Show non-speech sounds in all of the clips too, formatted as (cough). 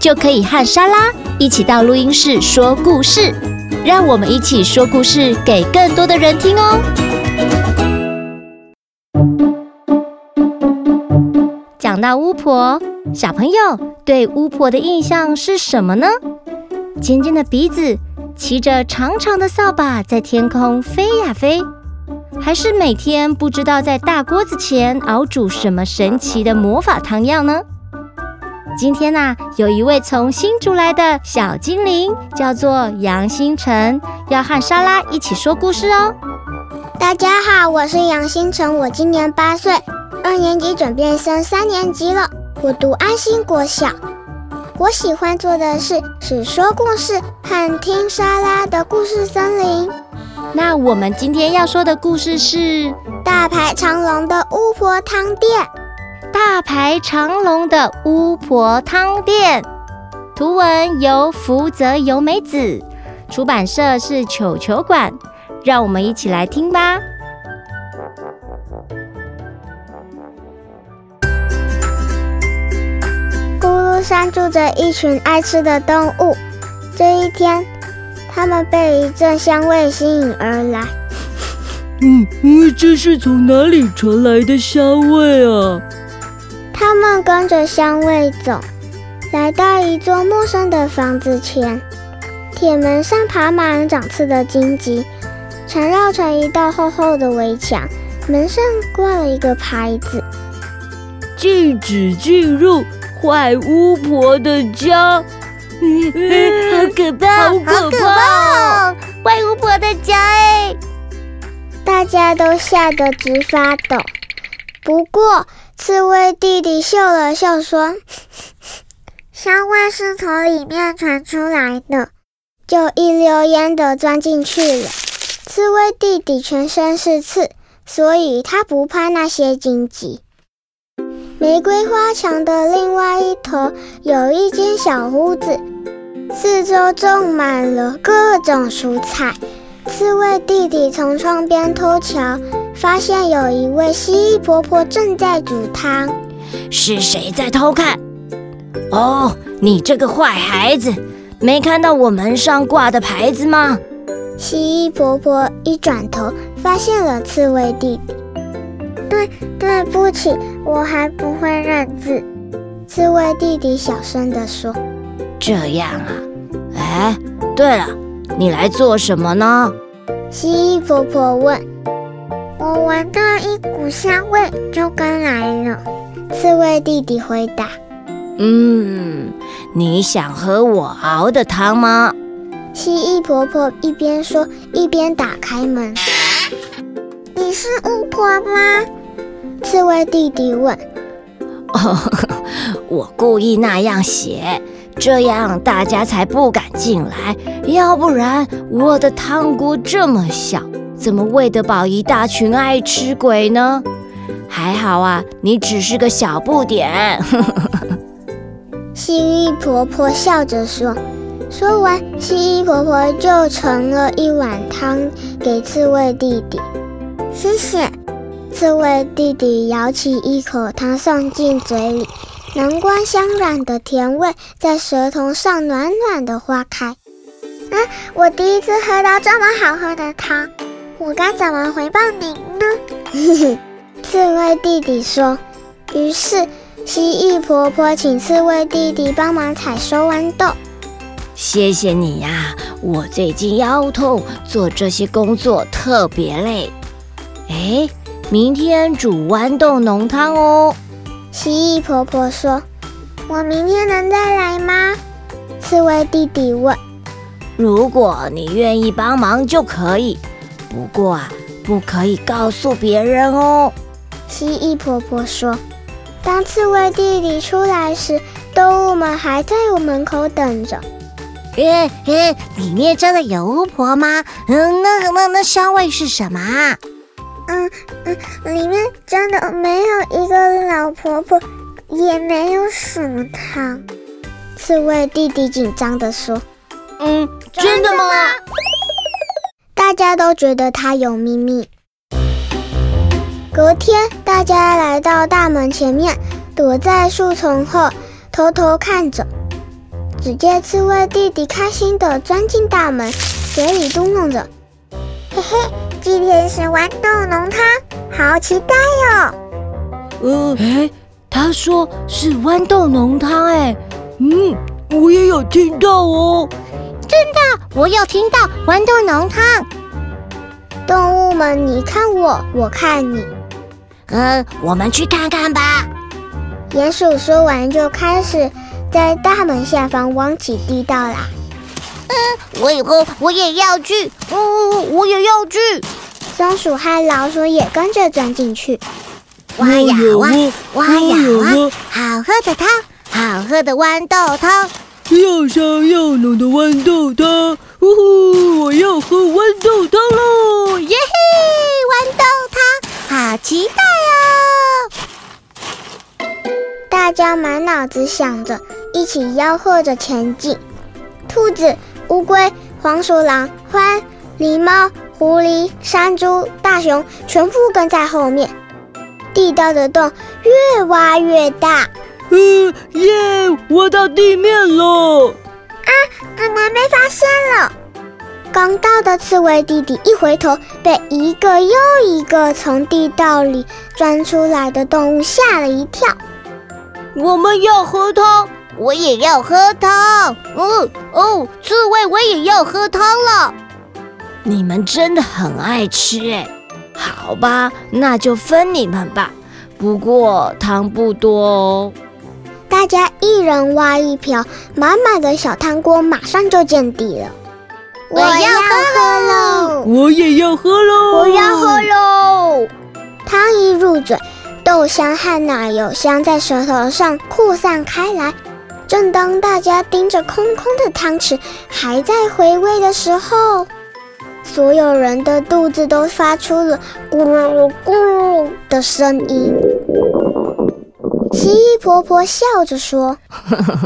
就可以和莎拉一起到录音室说故事，让我们一起说故事给更多的人听哦。讲到巫婆，小朋友对巫婆的印象是什么呢？尖尖的鼻子，骑着长长的扫把在天空飞呀飞，还是每天不知道在大锅子前熬煮什么神奇的魔法汤药呢？今天呐、啊，有一位从新竹来的小精灵，叫做杨星辰，要和莎拉一起说故事哦。大家好，我是杨星辰，我今年八岁，二年级准备升三年级了。我读安心国小。我喜欢做的事是说故事和听莎拉的故事森林。那我们今天要说的故事是《大排长龙的巫婆汤店》。大排长龙的巫婆汤店，图文由福泽由美子，出版社是球球馆。让我们一起来听吧。咕噜山住着一群爱吃的动物。这一天，他们被一阵香味吸引而来。嗯嗯，这是从哪里传来的香味啊？他们跟着香味走，来到一座陌生的房子前。铁门上爬满长刺的荆棘，缠绕成一道厚厚的围墙。门上挂了一个牌子：“禁止进入坏巫婆的家。”嗯好可怕！好可怕！坏巫婆的家哎！大家都吓得直发抖。不过，刺猬弟弟嗅了嗅，说：“香味是从里面传出来的。”就一溜烟地钻进去了。刺猬弟弟全身是刺，所以他不怕那些荆棘。玫瑰花墙的另外一头有一间小屋子，四周种满了各种蔬菜。刺猬弟弟从窗边偷瞧。发现有一位蜥蜴婆婆正在煮汤，是谁在偷看？哦，你这个坏孩子，没看到我门上挂的牌子吗？蜥蜴婆婆一转头，发现了刺猬弟弟。对，对不起，我还不会认字。刺猬弟弟小声地说：“这样啊，哎，对了，你来做什么呢？”蜥蜴婆婆问。我闻到一股香味，就跟来了。刺猬弟弟回答：“嗯，你想喝我熬的汤吗？”蜥蜴婆婆一边说一边打开门。“你是巫婆吗？”刺猬弟弟问。“哦，我故意那样写，这样大家才不敢进来。要不然我的汤锅这么小。”怎么喂得饱一大群爱吃鬼呢？还好啊，你只是个小不点。(laughs) 蜥蜴婆婆笑着说。说完，蜥蜴婆婆就盛了一碗汤给刺猬弟弟。谢谢。刺猬弟弟舀起一口汤送进嘴里，南瓜香软的甜味在舌头上暖暖的化开。嗯，我第一次喝到这么好喝的汤。我该怎么回报您呢？(laughs) 刺猬弟弟说。于是蜥蜴婆婆请刺猬弟弟帮忙采收豌豆。谢谢你呀，我最近腰痛，做这些工作特别累。哎，明天煮豌豆浓汤哦。蜥蜴婆婆说。我明天能再来吗？刺猬弟弟问。如果你愿意帮忙就可以。不过啊，不可以告诉别人哦。蜥蜴婆婆说：“当刺猬弟弟出来时，动物们还在我门口等着。”嘿嘿，里面真的有巫婆吗？嗯，那那那香味是什么啊？嗯嗯，里面真的没有一个老婆婆，也没有什么汤。刺猬弟弟紧张地说：“嗯，真的吗？”大家都觉得他有秘密。隔天，大家来到大门前面，躲在树丛后，偷偷看着。只见刺猬弟弟开心地钻进大门，嘴里嘟囔着：“嘿嘿，今天是豌豆浓汤，好期待哟！”呃，哎，他说是豌豆浓汤，哎，嗯，我也有听到哦。真的，我有听到豌豆浓汤。动物们，你看我，我看你。嗯，我们去看看吧。鼹鼠说完，就开始在大门下方挖起地道啦。嗯，我以后我也要去。嗯，我也要去。松鼠和老鼠也跟着钻进去。挖呀挖，挖呀挖，好喝的汤，好喝的豌豆汤。又香又浓的豌豆汤，呜呼！我要喝豌豆汤喽！耶嘿，豌豆汤，好期待哦！大家满脑子想着，一起吆喝着前进。兔子、乌龟、黄鼠狼、獾、狸猫、狐狸、山猪、大熊全部跟在后面。地道的洞越挖越大。嗯，耶！我到地面了！啊，怎么没发现了？刚到的刺猬弟弟一回头，被一个又一个从地道里钻出来的动物吓了一跳。我们要喝汤，我也要喝汤。嗯，哦，刺猬，我也要喝汤了。你们真的很爱吃哎！好吧，那就分你们吧。不过汤不多哦。大家一人挖一瓢，满满的小汤锅马上就见底了。我要喝喽！我也要喝喽！我要喝喽！汤一入嘴，豆香和奶油香在舌头上扩散开来。正当大家盯着空空的汤匙，还在回味的时候，所有人的肚子都发出了咕噜咕噜的声音。蜥蜴婆婆笑着说：“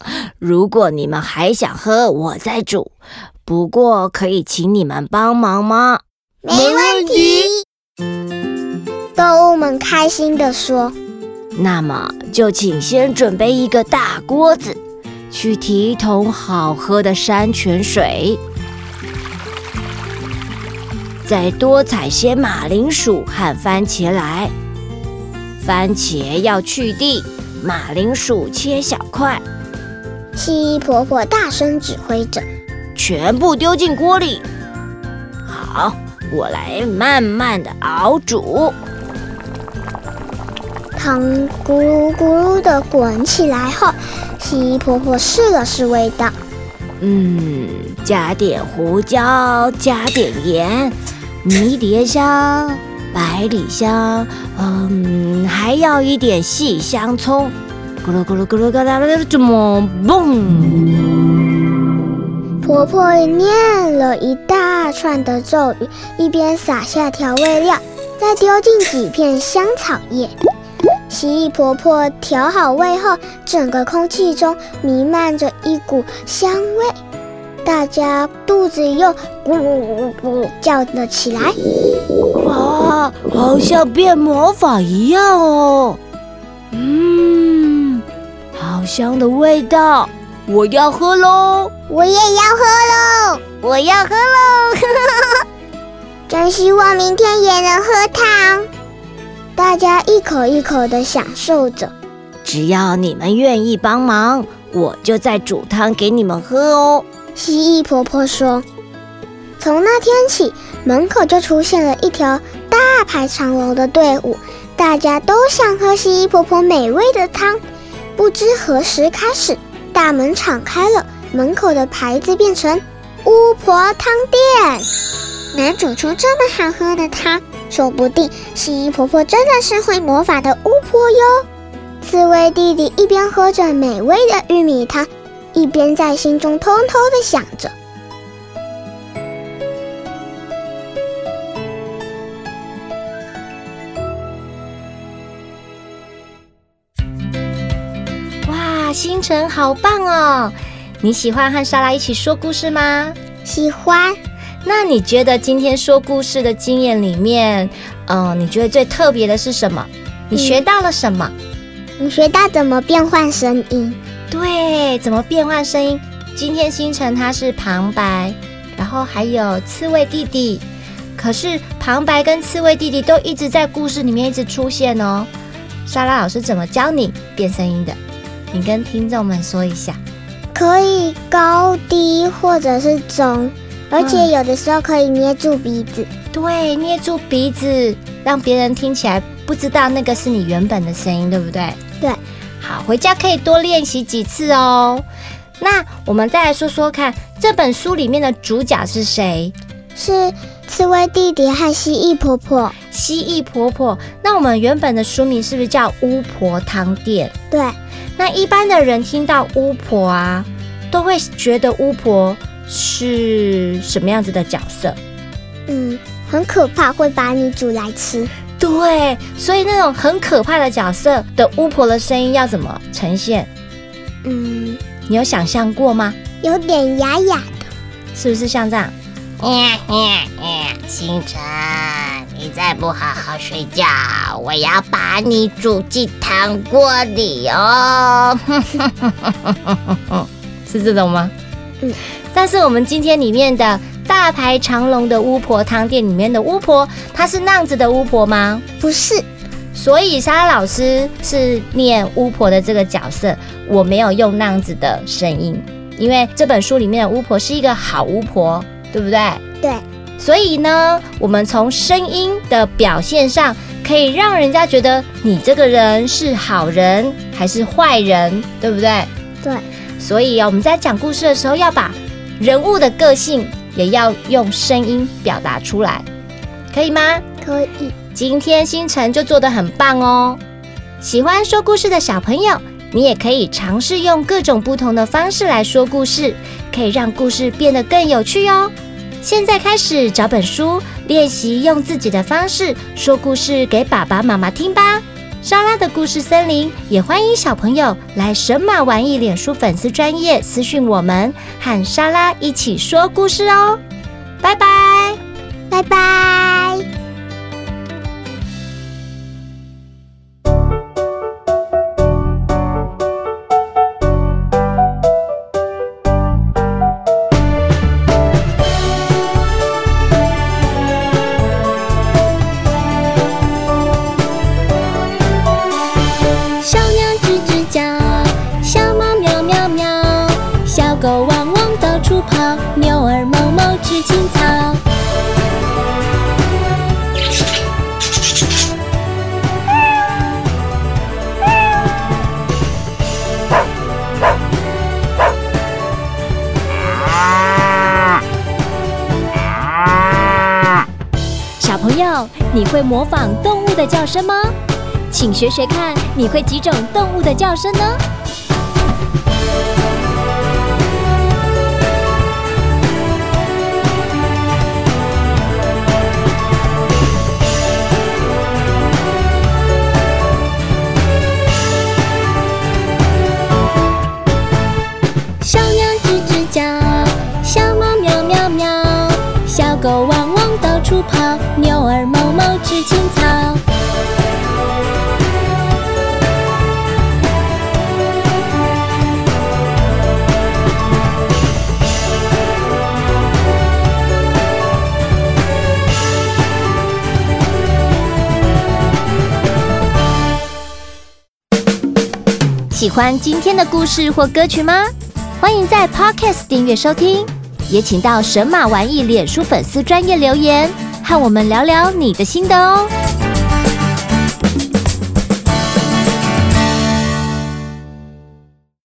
(laughs) 如果你们还想喝，我再煮。不过可以请你们帮忙吗？”“没问题。”动物们开心地说：“那么就请先准备一个大锅子，去提一桶好喝的山泉水，再多采些马铃薯和番茄来。番茄要去蒂。”马铃薯切小块，蜥蜴婆婆大声指挥着：“全部丢进锅里。”好，我来慢慢的熬煮。汤咕噜咕噜的滚起来后，蜥蜴婆婆试了试味道，嗯，加点胡椒，加点盐，迷迭香。百里香，嗯，还要一点细香葱，咕噜咕噜咕噜咕噜，这么嘣！婆婆念了一大串的咒语，一边撒下调味料，再丢进几片香草叶。蜥蜴婆婆调好味后，整个空气中弥漫着一股香味。大家肚子又咕噜咕噜叫了起来，哇，好像变魔法一样哦！嗯，好香的味道，我要喝喽！我也要喝喽！我要喝喽！(laughs) 真希望明天也能喝汤。大家一口一口的享受着。只要你们愿意帮忙，我就再煮汤给你们喝哦。蜥蜴婆婆说：“从那天起，门口就出现了一条大排长龙的队伍，大家都想喝蜥蜴婆婆美味的汤。不知何时开始，大门敞开了，门口的牌子变成‘巫婆汤店’，能煮出这么好喝的汤，说不定蜥蜴婆婆真的是会魔法的巫婆哟。”刺猬弟弟一边喝着美味的玉米汤。一边在心中偷偷的想着。哇，星辰好棒哦！你喜欢和莎拉一起说故事吗？喜欢。那你觉得今天说故事的经验里面，嗯、呃，你觉得最特别的是什么？你学到了什么？你学到怎么变换声音？对，怎么变换声音？今天星辰他是旁白，然后还有刺猬弟弟。可是旁白跟刺猬弟弟都一直在故事里面一直出现哦。莎拉老师怎么教你变声音的？你跟听众们说一下。可以高低或者是中，而且有的时候可以捏住鼻子。嗯，对，捏住鼻子，让别人听起来不知道那个是你原本的声音，对不对？对。好，回家可以多练习几次哦。那我们再来说说看，这本书里面的主角是谁？是刺猬弟弟和蜥蜴婆婆。蜥蜴婆婆。那我们原本的书名是不是叫《巫婆汤店》？对。那一般的人听到巫婆啊，都会觉得巫婆是什么样子的角色？嗯，很可怕，会把你煮来吃。对，所以那种很可怕的角色的巫婆的声音要怎么呈现？嗯，你有想象过吗？有点哑哑的，是不是像这样？嗯嗯嗯，星辰。你再不好好睡觉，我要把你煮进汤锅里哦！(laughs) 是这种吗？嗯。但是我们今天里面的大排长龙的巫婆汤店里面的巫婆，她是那样子的巫婆吗？不是。所以莎拉老师是念巫婆的这个角色，我没有用那样子的声音，因为这本书里面的巫婆是一个好巫婆，对不对？对。所以呢，我们从声音的表现上，可以让人家觉得你这个人是好人还是坏人，对不对？对。所以啊我们在讲故事的时候，要把人物的个性也要用声音表达出来，可以吗？可以。今天星辰就做得很棒哦。喜欢说故事的小朋友，你也可以尝试用各种不同的方式来说故事，可以让故事变得更有趣哦。现在开始找本书练习，用自己的方式说故事给爸爸妈妈听吧。莎拉的故事森林也欢迎小朋友来神马玩意脸书粉丝专业私讯我们，和莎拉一起说故事哦。拜拜，拜拜。你会模仿动物的叫声吗？请学学看，你会几种动物的叫声呢？小鸟吱吱叫，小猫喵喵喵，小狗汪汪到处跑，吃青草。喜欢今天的故事或歌曲吗？欢迎在 Podcast 订阅收听，也请到神马玩意脸书粉丝专业留言。和我们聊聊你的心得哦。